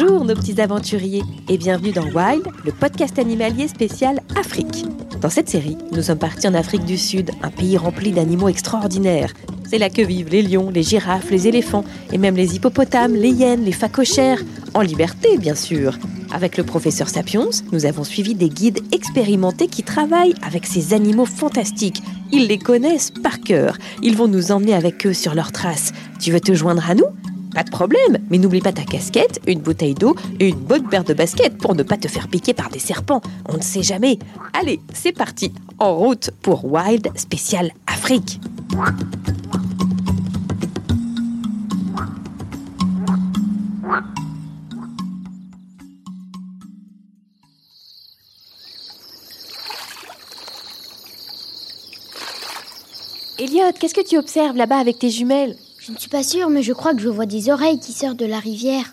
Bonjour nos petits aventuriers et bienvenue dans Wild, le podcast animalier spécial Afrique. Dans cette série, nous sommes partis en Afrique du Sud, un pays rempli d'animaux extraordinaires. C'est là que vivent les lions, les girafes, les éléphants et même les hippopotames, les hyènes, les phacochères, en liberté bien sûr. Avec le professeur Sapiens, nous avons suivi des guides expérimentés qui travaillent avec ces animaux fantastiques. Ils les connaissent par cœur. Ils vont nous emmener avec eux sur leurs traces. Tu veux te joindre à nous? Pas de problème, mais n'oublie pas ta casquette, une bouteille d'eau et une bonne paire de baskets pour ne pas te faire piquer par des serpents. On ne sait jamais. Allez, c'est parti, en route pour Wild Spécial Afrique. Elliot, qu'est-ce que tu observes là-bas avec tes jumelles? Je ne suis pas sûre, mais je crois que je vois des oreilles qui sortent de la rivière.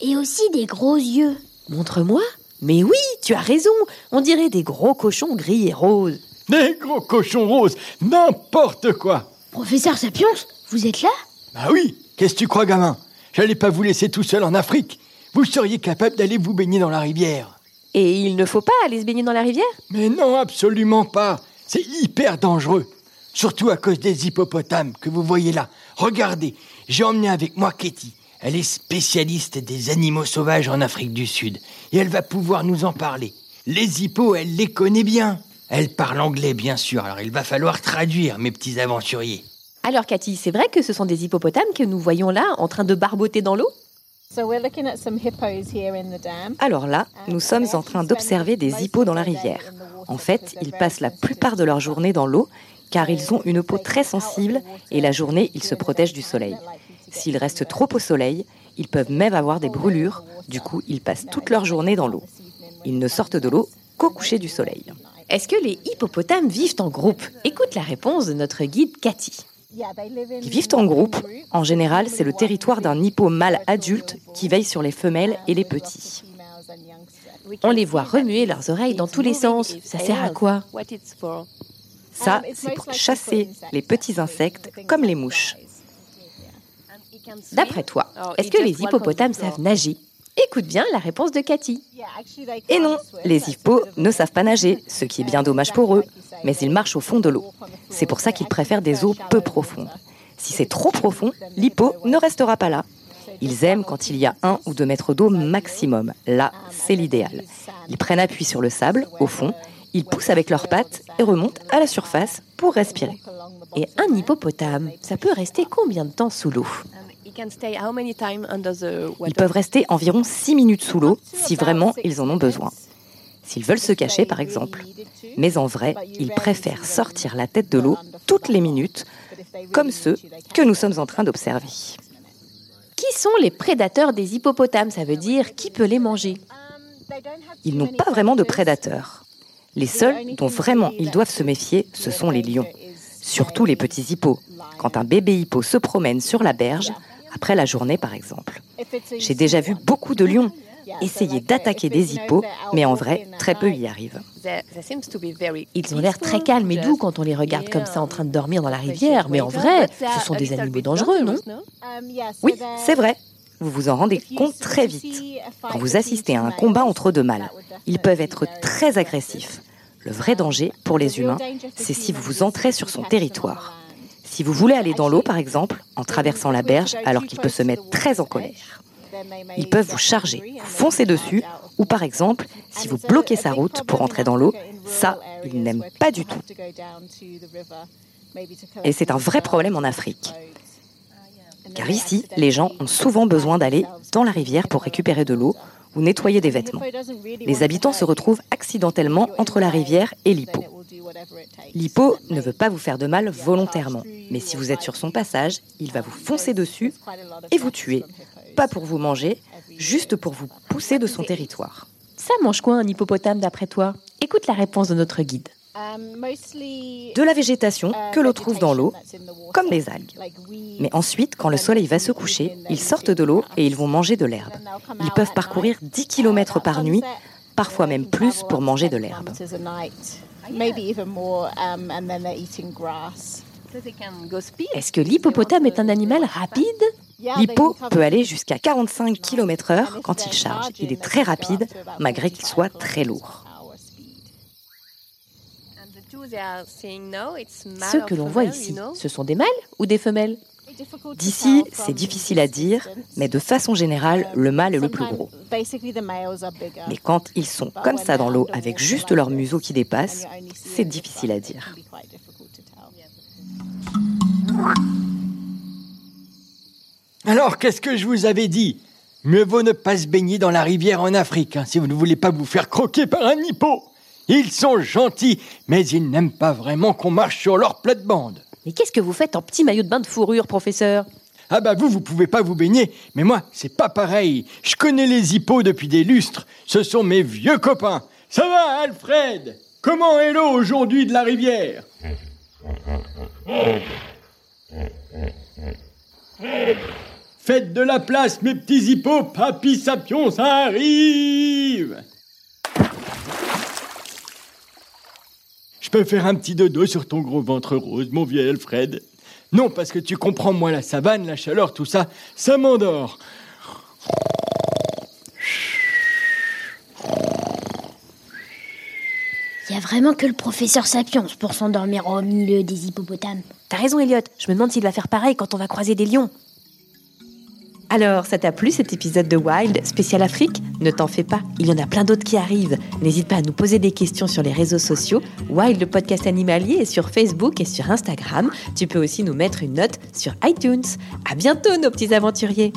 Et aussi des gros yeux. Montre-moi. Mais oui, tu as raison. On dirait des gros cochons gris et roses. Des gros cochons roses, n'importe quoi. Professeur Sapiens, vous êtes là? Bah oui, qu'est-ce que tu crois, gamin? J'allais pas vous laisser tout seul en Afrique. Vous seriez capable d'aller vous baigner dans la rivière. Et il ne faut pas aller se baigner dans la rivière? Mais non, absolument pas. C'est hyper dangereux. Surtout à cause des hippopotames que vous voyez là. Regardez, j'ai emmené avec moi Katie. Elle est spécialiste des animaux sauvages en Afrique du Sud. Et elle va pouvoir nous en parler. Les hippos, elle les connaît bien. Elle parle anglais, bien sûr. Alors il va falloir traduire, mes petits aventuriers. Alors Cathy, c'est vrai que ce sont des hippopotames que nous voyons là en train de barboter dans l'eau? Alors là, nous sommes en train d'observer des hippos dans la rivière. En fait, ils passent la plupart de leur journée dans l'eau car ils ont une peau très sensible et la journée, ils se protègent du soleil. S'ils restent trop au soleil, ils peuvent même avoir des brûlures, du coup, ils passent toute leur journée dans l'eau. Ils ne sortent de l'eau qu'au coucher du soleil. Est-ce que les hippopotames vivent en groupe? Écoute la réponse de notre guide Cathy. Ils vivent en groupe. En général, c'est le territoire d'un hippo mâle adulte qui veille sur les femelles et les petits. On les voit remuer leurs oreilles dans tous les sens. Ça sert à quoi? Ça, c'est pour chasser les petits insectes comme les mouches. D'après toi, est-ce que les hippopotames savent nager? Écoute bien la réponse de Cathy. Et non, les hippos ne savent pas nager, ce qui est bien dommage pour eux, mais ils marchent au fond de l'eau. C'est pour ça qu'ils préfèrent des eaux peu profondes. Si c'est trop profond, l'hippo ne restera pas là. Ils aiment quand il y a un ou deux mètres d'eau maximum. Là, c'est l'idéal. Ils prennent appui sur le sable, au fond, ils poussent avec leurs pattes et remontent à la surface pour respirer. Et un hippopotame, ça peut rester combien de temps sous l'eau? Ils peuvent rester environ 6 minutes sous l'eau si vraiment ils en ont besoin. S'ils veulent se cacher, par exemple. Mais en vrai, ils préfèrent sortir la tête de l'eau toutes les minutes, comme ceux que nous sommes en train d'observer. Qui sont les prédateurs des hippopotames? Ça veut dire qui peut les manger? Ils n'ont pas vraiment de prédateurs. Les seuls dont vraiment ils doivent se méfier, ce sont les lions. Surtout les petits hippos. Quand un bébé hippo se promène sur la berge, après la journée par exemple. J'ai déjà vu beaucoup de lions essayer d'attaquer des hippos, mais en vrai, très peu y arrivent. Ils ont l'air très calmes et doux quand on les regarde comme ça en train de dormir dans la rivière, mais en vrai, ce sont des animaux dangereux, non? Oui, c'est vrai. Vous vous en rendez compte très vite. Quand vous assistez à un combat entre deux mâles, ils peuvent être très agressifs. Le vrai danger pour les humains, c'est si vous vous entrez sur son territoire. Si vous voulez aller dans l'eau, par exemple, en traversant la berge alors qu'il peut se mettre très en colère. Ils peuvent vous charger, vous foncer dessus Ou par exemple, si vous bloquez sa route pour entrer dans l'eau, ça, il n'aime pas du tout. Et c'est un vrai problème en Afrique. Car ici, les gens ont souvent besoin d'aller dans la rivière pour récupérer de l'eau ou nettoyer des vêtements. Les habitants se retrouvent accidentellement entre la rivière et l'hippo. L'hippo ne veut pas vous faire de mal volontairement, mais si vous êtes sur son passage, il va vous foncer dessus et vous tuer. Pas pour vous manger, juste pour vous pousser de son territoire. Ça mange quoi un hippopotame d'après toi? Écoute la réponse de notre guide. De la végétation que l'on trouve dans l'eau, comme les algues. Mais ensuite, quand le soleil va se coucher, ils sortent de l'eau et ils vont manger de l'herbe. Ils peuvent parcourir 10 km par nuit, parfois même plus pour manger de l'herbe. Est-ce que l'hippopotame est un animal rapide? L'hippo peut aller jusqu'à 45 km/h quand il charge. Il est très rapide, malgré qu'il soit très lourd. Ceux que l'on voit ici, ce sont des mâles ou des femelles? D'ici, c'est difficile à dire, mais de façon générale, le mâle est le plus gros. Mais quand ils sont comme ça dans l'eau, avec juste leur museau qui dépasse, c'est difficile à dire. Alors, qu'est-ce que je vous avais dit? Mieux vaut ne pas se baigner dans la rivière en Afrique, hein, si vous ne voulez pas vous faire croquer par un hippo. Ils sont gentils, mais ils n'aiment pas vraiment qu'on marche sur leur plate-bande. Mais qu'est-ce que vous faites en petit maillot de bain de fourrure, professeur? Ah bah vous, vous pouvez pas vous baigner, mais moi, c'est pas pareil. Je connais les hippos depuis des lustres. Ce sont mes vieux copains. Ça va, Alfred? Comment est l'eau aujourd'hui de la rivière? Faites de la place, mes petits hippos, Papy Sapion, ça arrive peux faire un petit dodo sur ton gros ventre rose, mon vieux Alfred Non, parce que tu comprends, moi, la savane, la chaleur, tout ça, ça m'endort. Il y a vraiment que le professeur Sapiens pour s'endormir au milieu des hippopotames. T'as raison, Elliot. Je me demande s'il va faire pareil quand on va croiser des lions. Alors, ça t'a plu cet épisode de Wild spécial Afrique? Ne t'en fais pas, il y en a plein d'autres qui arrivent. N'hésite pas à nous poser des questions sur les réseaux sociaux. Wild, le podcast animalier, est sur Facebook et sur Instagram. Tu peux aussi nous mettre une note sur iTunes. À bientôt, nos petits aventuriers